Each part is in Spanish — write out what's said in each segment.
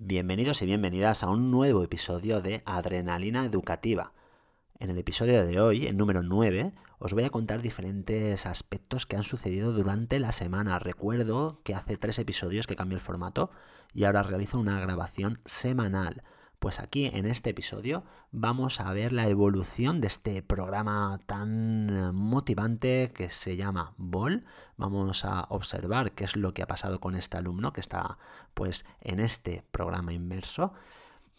Bienvenidos y bienvenidas a un nuevo episodio de Adrenalina Educativa. En el episodio de hoy, el número 9, os voy a contar diferentes aspectos que han sucedido durante la semana. Recuerdo que hace tres episodios que cambié el formato y ahora realizo una grabación semanal. Pues aquí en este episodio vamos a ver la evolución de este programa tan motivante que se llama BOL. Vamos a observar qué es lo que ha pasado con este alumno que está pues en este programa inmerso.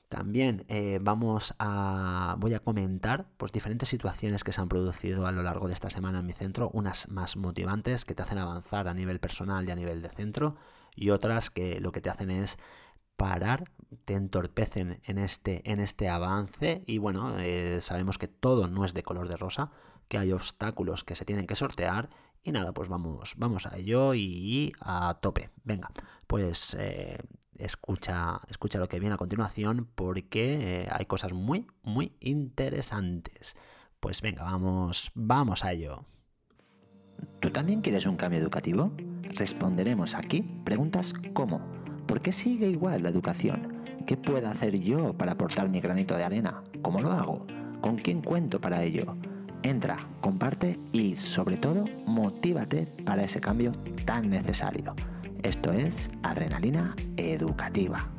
También eh, vamos a voy a comentar pues diferentes situaciones que se han producido a lo largo de esta semana en mi centro, unas más motivantes que te hacen avanzar a nivel personal y a nivel de centro y otras que lo que te hacen es parar, te entorpecen en este, en este avance y bueno, eh, sabemos que todo no es de color de rosa, que hay obstáculos que se tienen que sortear y nada, pues vamos, vamos a ello y, a tope. Venga, pues eh, escucha, escucha lo que viene a continuación porque eh, hay cosas muy, muy interesantes. Pues venga, vamos, vamos a ello. ¿Tú también quieres un cambio educativo? Responderemos aquí preguntas como ¿Por qué sigue igual la educación? ¿Qué puedo hacer yo para aportar mi granito de arena? ¿Cómo lo hago? ¿Con quién cuento para ello? Entra, comparte y sobre todo motívate para ese cambio tan necesario. Esto es Adrenalina Educativa.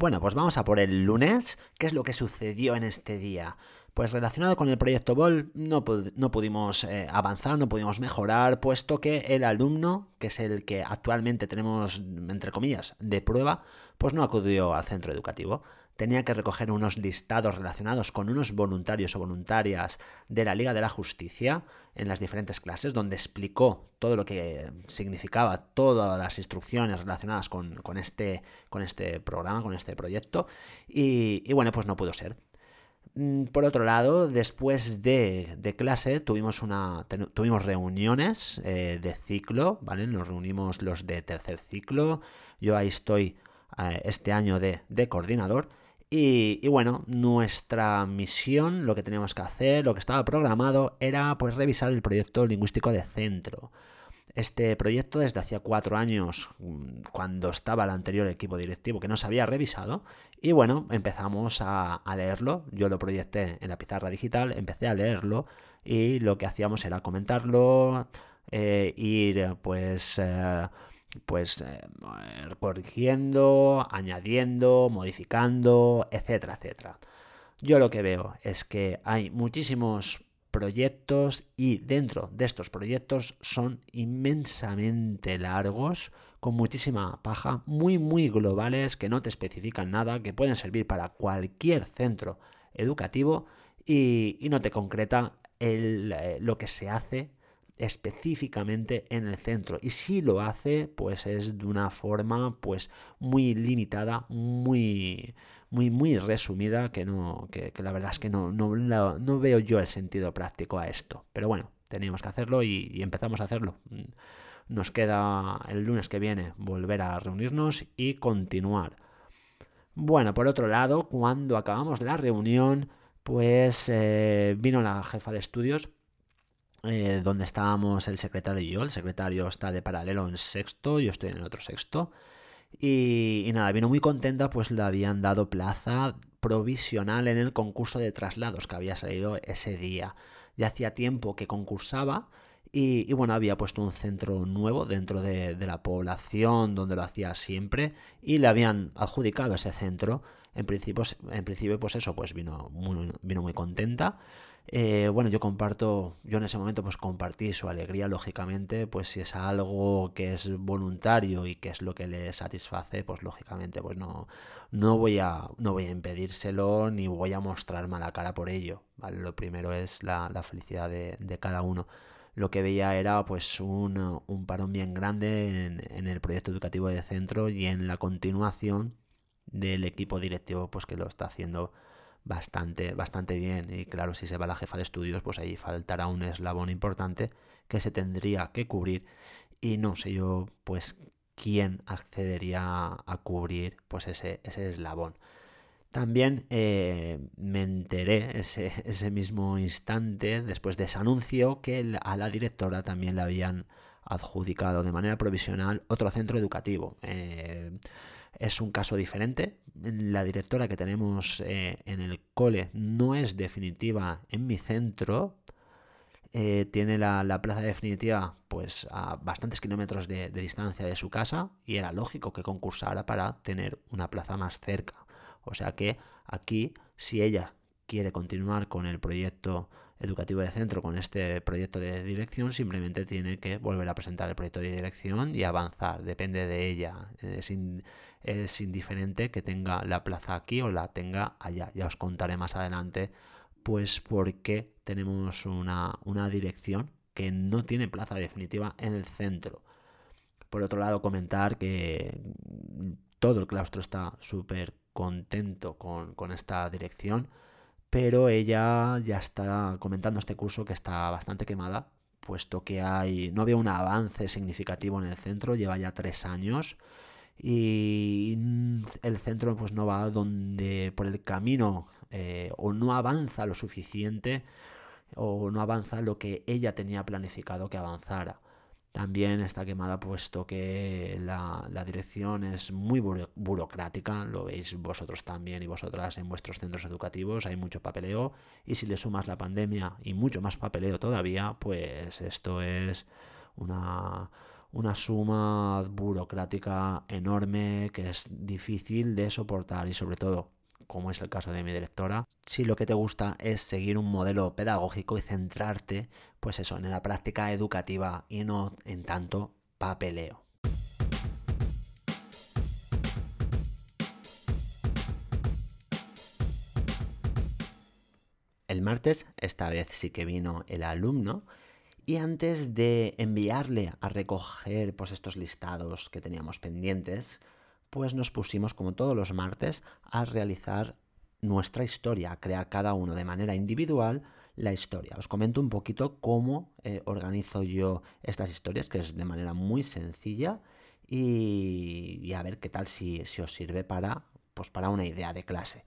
Bueno, pues vamos a por el lunes. ¿Qué es lo que sucedió en este día? Pues relacionado con el proyecto BOL no, no pudimos eh, avanzar, no pudimos mejorar, puesto que el alumno, que es el que actualmente tenemos, entre comillas, de prueba, pues no acudió al centro educativo tenía que recoger unos listados relacionados con unos voluntarios o voluntarias de la Liga de la Justicia en las diferentes clases, donde explicó todo lo que significaba, todas las instrucciones relacionadas con, este, con este programa, con este proyecto, y, bueno, pues no pudo ser. Mm, por otro lado, después de, clase tuvimos, una, tuvimos reuniones eh, de ciclo, ¿vale? Nos reunimos los de tercer ciclo, yo ahí estoy eh, este año de, de coordinador, y, bueno, nuestra misión, lo que teníamos que hacer, lo que estaba programado, era pues revisar el proyecto lingüístico de centro. Este proyecto desde hacía cuatro años, mm, cuando estaba el anterior equipo directivo, que no se había revisado, y bueno, empezamos a, leerlo. Yo lo proyecté en la pizarra digital, empecé a leerlo y lo que hacíamos era comentarlo, eh, ir pues... Eh, pues eh, corrigiendo, añadiendo, modificando, etcétera, etcétera. Yo lo que veo es que hay muchísimos proyectos y dentro de estos proyectos son inmensamente largos, con muchísima paja, muy muy globales, que no te especifican nada, que pueden servir para cualquier centro educativo y, no te concreta eh, lo que se hace específicamente en el centro. Y si lo hace pues es de una forma pues muy limitada muy muy muy resumida que no que, la verdad es que no, no, no, veo yo el sentido práctico a esto. Pero bueno teníamos que hacerlo y, empezamos a hacerlo. Nos queda el lunes que viene volver a reunirnos y continuar. Bueno por otro lado cuando acabamos la reunión pues eh, vino la jefa de estudios eh, donde estábamos el secretario y yo. El secretario está de paralelo en sexto, yo estoy en el otro sexto. Y, nada, vino muy contenta, pues le habían dado plaza provisional en el concurso de traslados que había salido ese día. Ya hacía tiempo que concursaba y, bueno, había puesto un centro nuevo dentro de, la población donde lo hacía siempre y le habían adjudicado ese centro. En principio, en principio pues eso, pues vino vino muy contenta. Eh, bueno, yo comparto, yo en ese momento pues compartí su alegría, lógicamente, pues si es algo que es voluntario y que es lo que le satisface, pues lógicamente pues no, no, voy, a, no voy a impedírselo ni voy a mostrar mala cara por ello, ¿vale? Lo primero es la, felicidad de, cada uno. Lo que veía era pues un, un parón bien grande en, en el proyecto educativo de centro y en la continuación del equipo directivo pues que lo está haciendo bastante, bastante bien. Y claro, si se va la jefa de estudios, pues ahí faltará un eslabón importante que se tendría que cubrir. Y no sé yo, pues, quién accedería a cubrir pues ese, ese eslabón. También eh, me enteré ese, ese, mismo instante, después de ese anuncio, que a la directora también le habían adjudicado de manera provisional otro centro educativo. Eh, es un caso diferente. La directora que tenemos eh, en el cole no es definitiva en mi centro. Eh, tiene la, plaza definitiva pues a bastantes kilómetros de, distancia de su casa y era lógico que concursara para tener una plaza más cerca. O sea que aquí, si ella quiere continuar con el proyecto educativo de centro, con este proyecto de dirección, simplemente tiene que volver a presentar el proyecto de dirección y avanzar. Depende de ella es indiferente que tenga la plaza aquí o la tenga allá. Ya os contaré más adelante, pues por qué tenemos una, dirección que no tiene plaza definitiva en el centro. Por otro lado, comentar que todo el claustro está súper contento con, con, esta dirección, pero ella ya está comentando este curso que está bastante quemada, puesto que hay, no había un avance significativo en el centro, lleva ya tres años y el centro pues no va donde por el camino eh, o no avanza lo suficiente o no avanza lo que ella tenía planificado que avanzara. También está quemada puesto que la, dirección es muy burocrática, lo veis vosotros también y vosotras en vuestros centros educativos, hay mucho papeleo y si le sumas la pandemia y mucho más papeleo todavía, pues esto es una, una suma burocrática enorme que es difícil de soportar y sobre todo como es el caso de mi directora, si lo que te gusta es seguir un modelo pedagógico y centrarte, pues eso, en la práctica educativa y no en tanto papeleo. El martes, esta vez sí que vino el alumno, y antes de enviarle a recoger pues, estos listados que teníamos pendientes, pues nos pusimos, como todos los martes, a realizar nuestra historia, a crear cada uno de manera individual la historia. Os comento un poquito cómo eh, organizo yo estas historias, que es de manera muy sencilla, y, a ver qué tal si, si, os sirve para, pues para una idea de clase.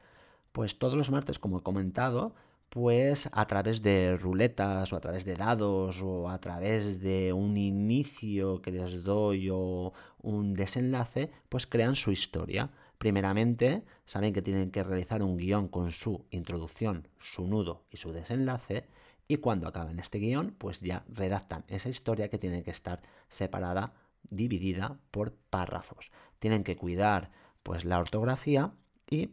Pues todos los martes, como he comentado, pues a través de ruletas o a través de dados o a través de un inicio que les doy o un desenlace, pues crean su historia. Primeramente, saben que tienen que realizar un guion con su introducción, su nudo y su desenlace. Y cuando acaben este guion, pues ya redactan esa historia que tiene que estar separada, dividida por párrafos. Tienen que cuidar pues la ortografía y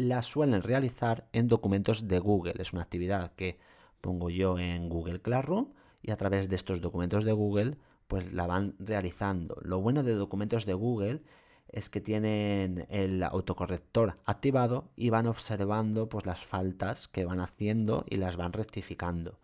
la suelen realizar en documentos de Google. Es una actividad que pongo yo en Google Classroom y a través de estos documentos de Google pues la van realizando. Lo bueno de documentos de Google es que tienen el autocorrector activado y van observando pues las faltas que van haciendo y las van rectificando.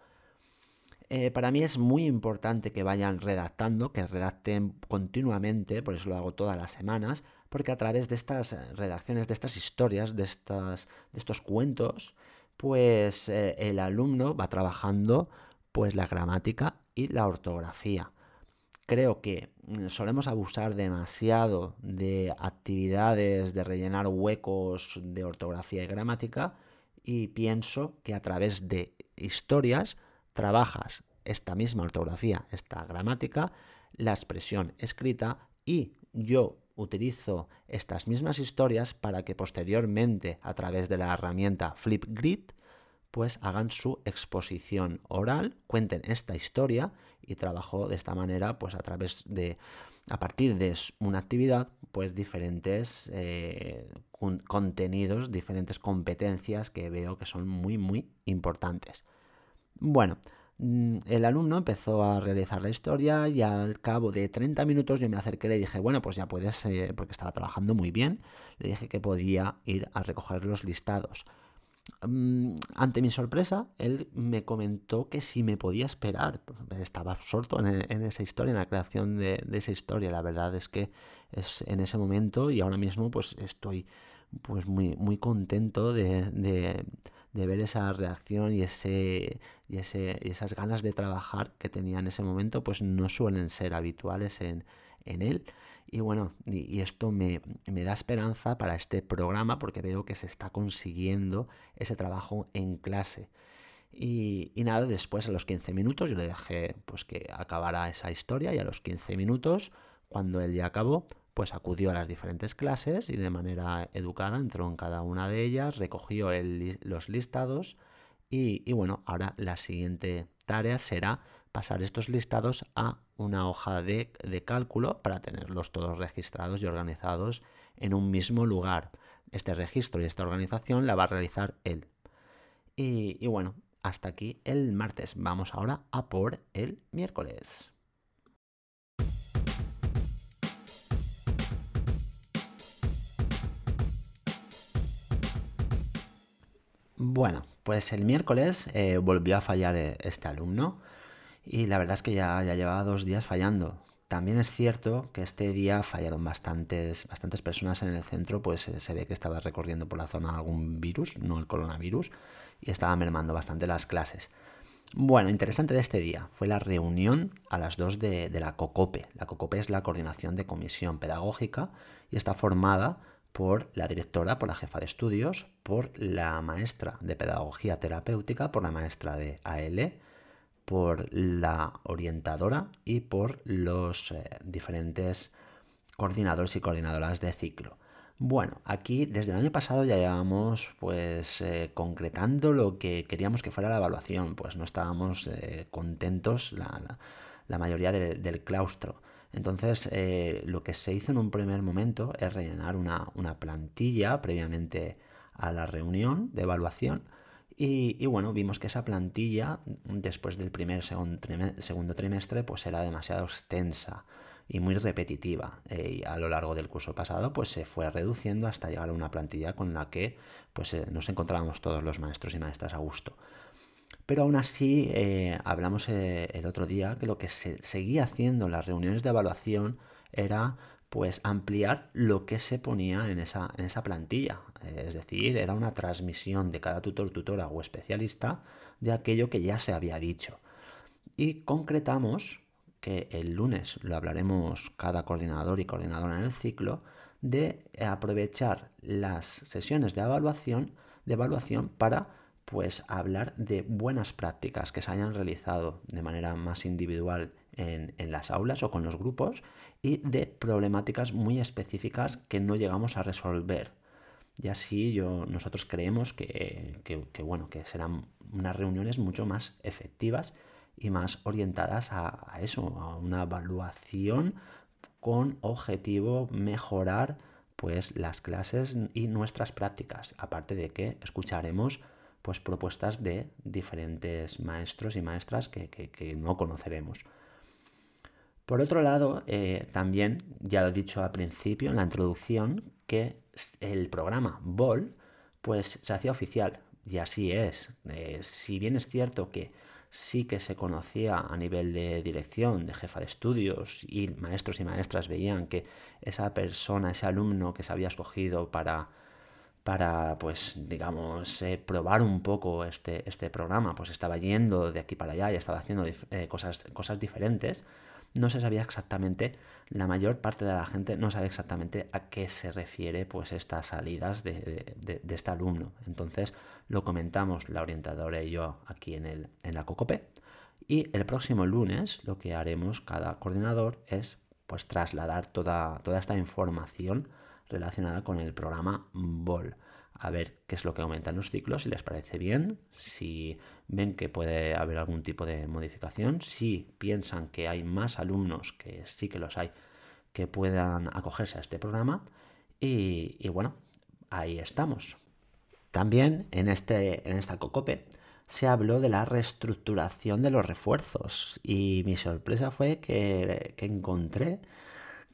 Eh, para mí es muy importante que vayan redactando, que redacten continuamente, por eso lo hago todas las semanas, porque a través de estas eh, redacciones, de estas historias, de, estas, de estos cuentos, pues eh, el alumno va trabajando pues la gramática y la ortografía. Creo que mm, solemos abusar demasiado de actividades de rellenar huecos de ortografía y gramática y pienso que a través de historias trabajas esta misma ortografía, esta gramática, la expresión escrita y yo utilizo estas mismas historias para que posteriormente a través de la herramienta Flipgrid pues hagan su exposición oral, cuenten esta historia y trabajo de esta manera pues a través de a partir de una actividad pues diferentes eh, contenidos, diferentes competencias que veo que son muy muy importantes. Bueno, el alumno empezó a realizar la historia y al cabo de 30 minutos yo me acerqué y le dije, bueno, pues ya puedes, eh, porque estaba trabajando muy bien, le dije que podía ir a recoger los listados. Mm, ante mi sorpresa, él me comentó que si me podía esperar. Estaba absorto en, esa historia, en la creación de, esa historia. La verdad es que es en ese momento y ahora mismo pues estoy pues muy, muy contento de ver esa reacción y, ese, y, ese, y esas ganas de trabajar que tenía en ese momento, pues no suelen ser habituales en, en él. Y bueno, y, esto me, da esperanza para este programa porque veo que se está consiguiendo ese trabajo en clase. Y, nada, después a los 15 minutos yo le dejé pues que acabara esa historia y a los 15 minutos, cuando él ya acabó, pues acudió a las diferentes clases y de manera educada entró en cada una de ellas, recogió los listados y, bueno, ahora la siguiente tarea será pasar estos listados a una hoja de, cálculo para tenerlos todos registrados y organizados en un mismo lugar. Este registro y esta organización la va a realizar él. Y, y bueno, hasta aquí el martes. Vamos ahora a por el miércoles. Bueno, pues el miércoles eh, volvió a fallar eh, este alumno y la verdad es que ya, ya llevaba dos días fallando. También es cierto que este día fallaron bastantes, bastantes personas en el centro, pues eh, se ve que estaba recorriendo por la zona algún virus, no el coronavirus, y estaba mermando bastante las clases. Bueno, interesante de este día fue la reunión a las dos de, de la COCOPE. La COCOPE es la Coordinación de Comisión Pedagógica y está formada por la directora, por la jefa de estudios, por la maestra de pedagogía terapéutica, por la maestra de AL, por la orientadora y por los eh, diferentes coordinadores y coordinadoras de ciclo. Bueno, aquí desde el año pasado ya llevamos pues eh, concretando lo que queríamos que fuera la evaluación, pues no estábamos eh, contentos la, mayoría del claustro. Entonces, eh, lo que se hizo en un primer momento es rellenar una, plantilla previamente a la reunión de evaluación. Y, bueno, vimos que esa plantilla, después del primer segundo trimestre, pues era demasiado extensa y muy repetitiva. Eh, y a lo largo del curso pasado, pues se fue reduciendo hasta llegar a una plantilla con la que pues, eh, nos encontrábamos todos los maestros y maestras a gusto. Pero aún así, eh, hablamos eh, el otro día que lo que se seguía haciendo en las reuniones de evaluación era pues ampliar lo que se ponía en esa, en esa plantilla. es decir, era una transmisión de cada tutor, tutora o especialista de aquello que ya se había dicho. Y concretamos que el lunes lo hablaremos cada coordinador y coordinadora en el ciclo, de aprovechar las sesiones de evaluación, de evaluación para pues hablar de buenas prácticas que se hayan realizado de manera más individual en, las aulas o con los grupos y de problemáticas muy específicas que no llegamos a resolver. Y así yo, nosotros creemos que, bueno, que serán unas reuniones mucho más efectivas y más orientadas a, a eso, a una evaluación con objetivo mejorar pues las clases y nuestras prácticas, aparte de que escucharemos pues propuestas de diferentes maestros y maestras que, no conoceremos. Por otro lado, eh, también ya lo he dicho al principio en la introducción que el programa BOL pues se hacía oficial y así es. Eh, si bien es cierto que sí que se conocía a nivel de dirección, de jefa de estudios y maestros y maestras veían que esa persona, ese alumno que se había escogido para para, pues, digamos, eh, probar un poco este, este programa, pues estaba yendo de aquí para allá y estaba haciendo eh, cosas, cosas diferentes, no se sabía exactamente, la mayor parte de la gente no sabe exactamente a qué se refiere pues estas salidas de, este alumno. Entonces lo comentamos la orientadora y yo aquí en, el, en la COCOPE. Y el próximo lunes lo que haremos cada coordinador es pues trasladar toda, toda esta información relacionada con el programa BOL. A ver qué es lo que aumentan los ciclos, si les parece bien, si ven que puede haber algún tipo de modificación, si piensan que hay más alumnos, que sí que los hay, que puedan acogerse a este programa. Y, bueno, ahí estamos. También en, este, en esta COCOPE se habló de la reestructuración de los refuerzos y mi sorpresa fue que, que encontré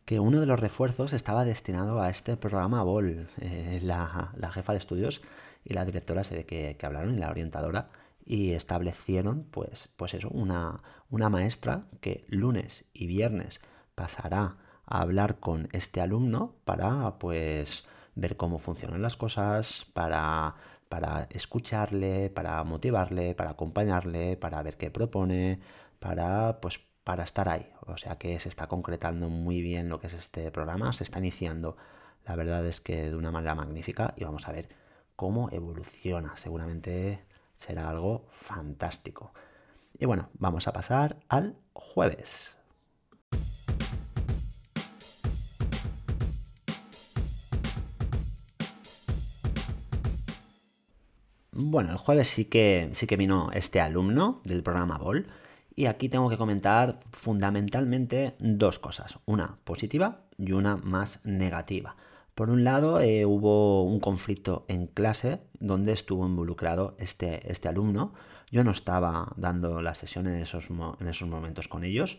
que uno de los refuerzos estaba destinado a este programa BOL. Eh, la, jefa de estudios y la directora se ve que, hablaron y la orientadora y establecieron pues, pues eso, una, una maestra que lunes y viernes pasará a hablar con este alumno para pues ver cómo funcionan las cosas, para, para escucharle, para motivarle, para acompañarle, para ver qué propone, para pues para estar ahí. O sea que se está concretando muy bien lo que es este programa, se está iniciando, la verdad es que de una manera magnífica y vamos a ver cómo evoluciona. Seguramente será algo fantástico. Y bueno, vamos a pasar al jueves. Bueno, el jueves sí que, sí que vino este alumno del programa BOL y aquí tengo que comentar fundamentalmente dos cosas, una positiva y una más negativa. Por un lado, eh, hubo un conflicto en clase donde estuvo involucrado este, este alumno. Yo no estaba dando la sesión en esos, en esos momentos con ellos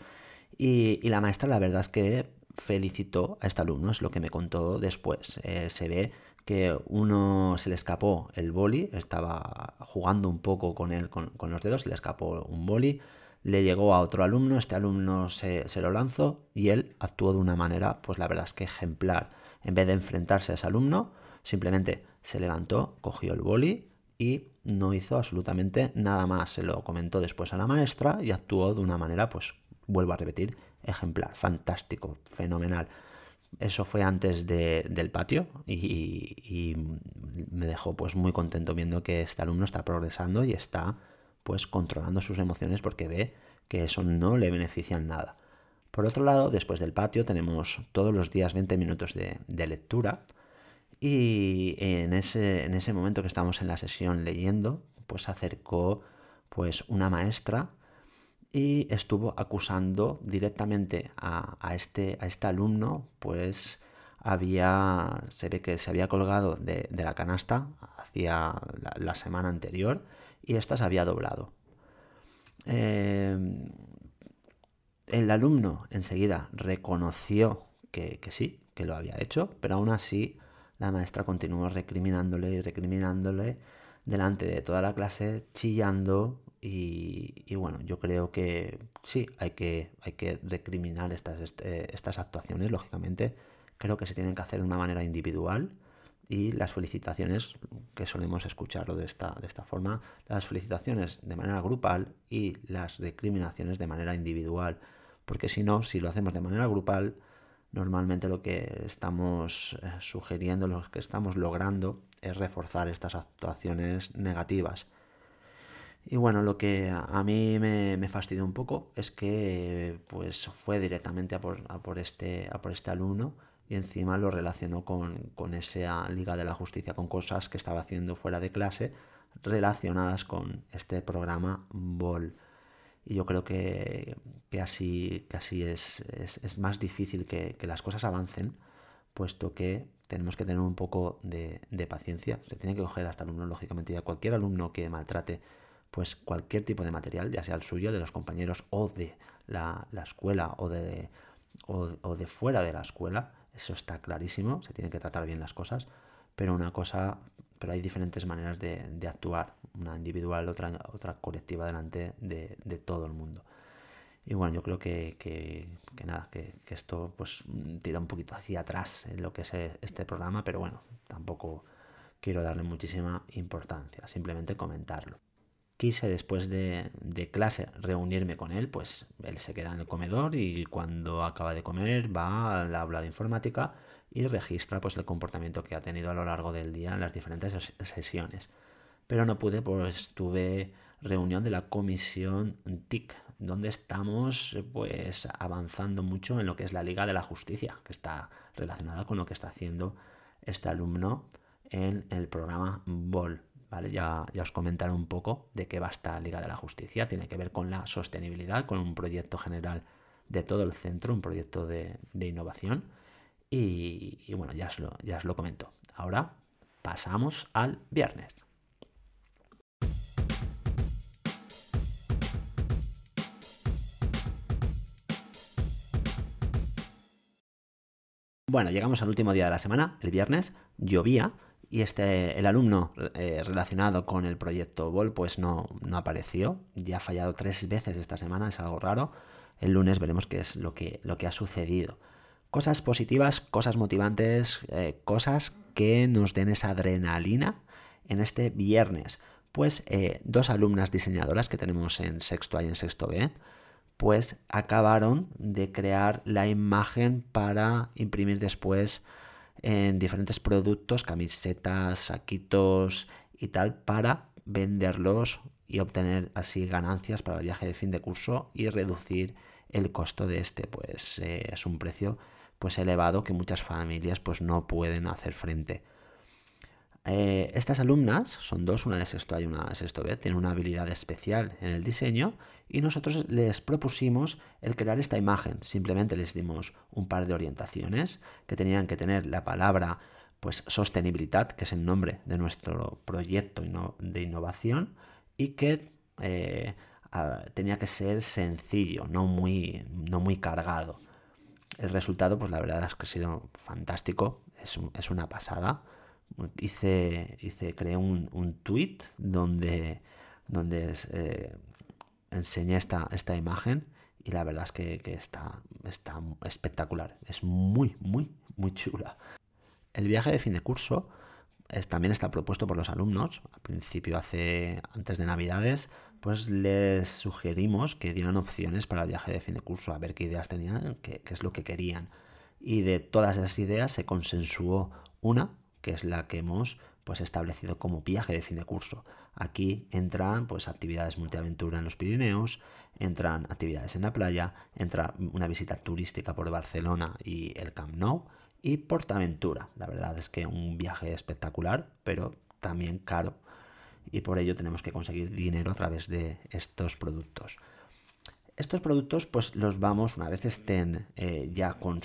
y, la maestra la verdad es que felicitó a este alumno, es lo que me contó después. Eh, se ve que uno se le escapó el boli, estaba jugando un poco con él con, los dedos, se le escapó un boli, le llegó a otro alumno, este alumno se, se, lo lanzó y él actuó de una manera, pues la verdad es que ejemplar. En vez de enfrentarse a ese alumno, simplemente se levantó, cogió el boli y no hizo absolutamente nada más. Se lo comentó después a la maestra y actuó de una manera, pues vuelvo a repetir, ejemplar, fantástico, fenomenal. Eso fue antes del patio y, me dejó pues muy contento viendo que este alumno está progresando y está pues controlando sus emociones porque ve que eso no le beneficia en nada. Por otro lado, después del patio tenemos todos los días 20 minutos de, lectura y en ese, en ese momento que estamos en la sesión leyendo, pues acercó pues una maestra y estuvo acusando directamente a, este, a este alumno, pues había, se ve que se había colgado de, la canasta hacia la, semana anterior y esta se había doblado. Eh, el alumno enseguida reconoció que, sí, que lo había hecho, pero aún así la maestra continuó recriminándole y recriminándole delante de toda la clase, chillando y, bueno, yo creo que sí, hay que, hay que recriminar estas, este, estas actuaciones, lógicamente. Creo que se tienen que hacer de una manera individual y las felicitaciones, que solemos escucharlo de esta, de esta forma, las felicitaciones de manera grupal y las recriminaciones de manera individual. Porque si no, si lo hacemos de manera grupal, normalmente lo que estamos eh, sugiriendo, lo que estamos logrando es reforzar estas actuaciones negativas. Y bueno, lo que a mí me, fastidió un poco es que pues fue directamente a por, este, a por este alumno y encima lo relacionó con, esa Liga de la Justicia, con cosas que estaba haciendo fuera de clase relacionadas con este programa BOL. Y yo creo que, así, es, más difícil que, las cosas avancen, puesto que tenemos que tener un poco de, de paciencia. Se tiene que coger hasta alumno, lógicamente, y a cualquier alumno que maltrate pues cualquier tipo de material, ya sea el suyo, de los compañeros o de la, escuela o de, o, de fuera de la escuela, eso está clarísimo, se tienen que tratar bien las cosas, pero una cosa, pero hay diferentes maneras de, actuar, una individual, otra, otra colectiva delante de, todo el mundo. Y bueno, yo creo que, que, nada, que, que, esto pues tira un poquito hacia atrás en lo que es este programa, pero bueno, tampoco quiero darle muchísima importancia, simplemente comentarlo quise después de, clase reunirme con él, pues él se queda en el comedor y cuando acaba de comer va al aula de informática y registra pues el comportamiento que ha tenido a lo largo del día en las diferentes sesiones. Pero no pude, pues tuve reunión de la comisión TIC, donde estamos pues avanzando mucho en lo que es la Liga de la Justicia, que está relacionada con lo que está haciendo este alumno en el programa BOL. Ya, os comentaré un poco de qué va esta Liga de la Justicia. Tiene que ver con la sostenibilidad, con un proyecto general de todo el centro, un proyecto de, innovación. Y, bueno, ya os, lo, ya os lo comento. Ahora pasamos al viernes. Bueno, llegamos al último día de la semana, el viernes, llovía y este, el alumno eh, relacionado con el proyecto BOL pues no, no apareció, ya ha fallado tres veces esta semana, es algo raro. El lunes veremos qué es lo que, lo que ha sucedido. Cosas positivas, cosas motivantes, eh, cosas que nos den esa adrenalina en este viernes. Pues eh, dos alumnas diseñadoras que tenemos en sexto A y en sexto B, pues acabaron de crear la imagen para imprimir después en diferentes productos, camisetas, saquitos y tal, para venderlos y obtener así ganancias para el viaje de fin de curso y reducir el costo de este. Pues eh, es un precio pues elevado que muchas familias pues no pueden hacer frente. Eh, estas alumnas, son dos, una de sexto A y una de sexto B, tienen una habilidad especial en el diseño y nosotros les propusimos el crear esta imagen. Simplemente les dimos un par de orientaciones que tenían que tener la palabra pues sostenibilidad, que es el nombre de nuestro proyecto de innovación y que eh, tenía que ser sencillo, no muy, no muy cargado. El resultado, pues la verdad es que ha sido fantástico, es una pasada hice, hice creé un, un tweet donde, donde eh, enseñé esta, esta imagen y la verdad es que, está, está espectacular. Es muy, muy, muy chula. El viaje de fin de curso también está propuesto por los alumnos. Al principio, hace, antes de Navidades, pues les sugerimos que dieran opciones para el viaje de fin de curso, a ver qué ideas tenían, qué, qué es lo que querían. Y de todas esas ideas se consensuó una que es la que hemos pues establecido como viaje de fin de curso. Aquí entran pues actividades multiaventura en los Pirineos, entran actividades en la playa, entra una visita turística por Barcelona y el Camp Nou y Portaventura. La verdad es que un viaje espectacular, pero también caro y por ello tenemos que conseguir dinero a través de estos productos. Estos productos pues los vamos, una vez estén eh, ya con,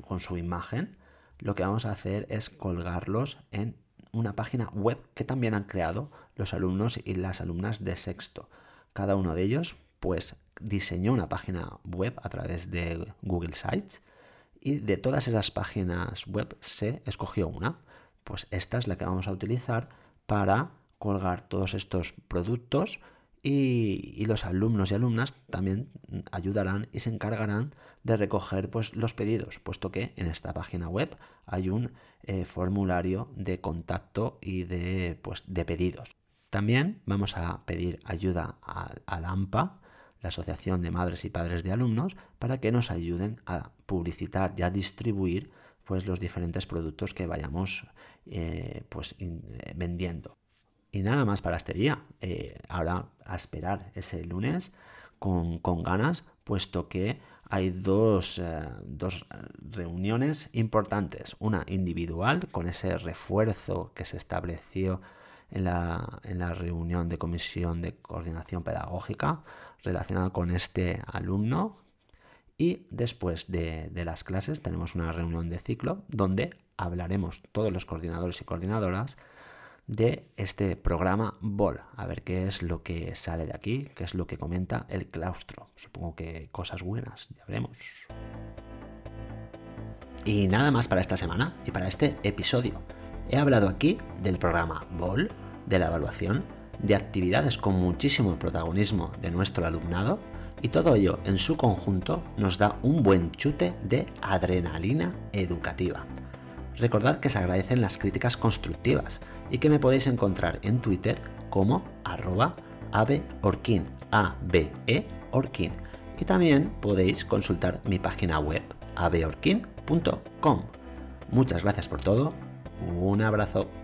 con su imagen, lo que vamos a hacer es colgarlos en una página web que también han creado los alumnos y las alumnas de sexto. Cada uno de ellos pues diseñó una página web a través de Google Sites y de todas esas páginas web se escogió una. Pues esta es la que vamos a utilizar para colgar todos estos productos y, los alumnos y alumnas también ayudarán y se encargarán de recoger pues, los pedidos, puesto que en esta página web hay un eh, formulario de contacto y de, pues, de pedidos. También vamos a pedir ayuda a, la AMPA, la Asociación de Madres y Padres de Alumnos, para que nos ayuden a publicitar y a distribuir pues, los diferentes productos que vayamos eh, pues, eh, vendiendo. Y nada más para este día. Eh, ahora a esperar ese lunes con, ganas, puesto que hay dos, eh, dos, reuniones importantes. Una individual, con ese refuerzo que se estableció en la, en la reunión de comisión de coordinación pedagógica relacionada con este alumno. Y después de, de las clases tenemos una reunión de ciclo donde hablaremos todos los coordinadores y coordinadoras de este programa BOL. A ver qué es lo que sale de aquí, qué es lo que comenta el claustro. Supongo que cosas buenas, ya veremos. Y nada más para esta semana y para este episodio. He hablado aquí del programa BOL, de la evaluación, de actividades con muchísimo protagonismo de nuestro alumnado y todo ello en su conjunto nos da un buen chute de adrenalina educativa. Recordad que se agradecen las críticas constructivas y que me podéis encontrar en Twitter como arroba abeorkin, e. Y también podéis consultar mi página web abeorkin.com. Muchas gracias por todo, un abrazo.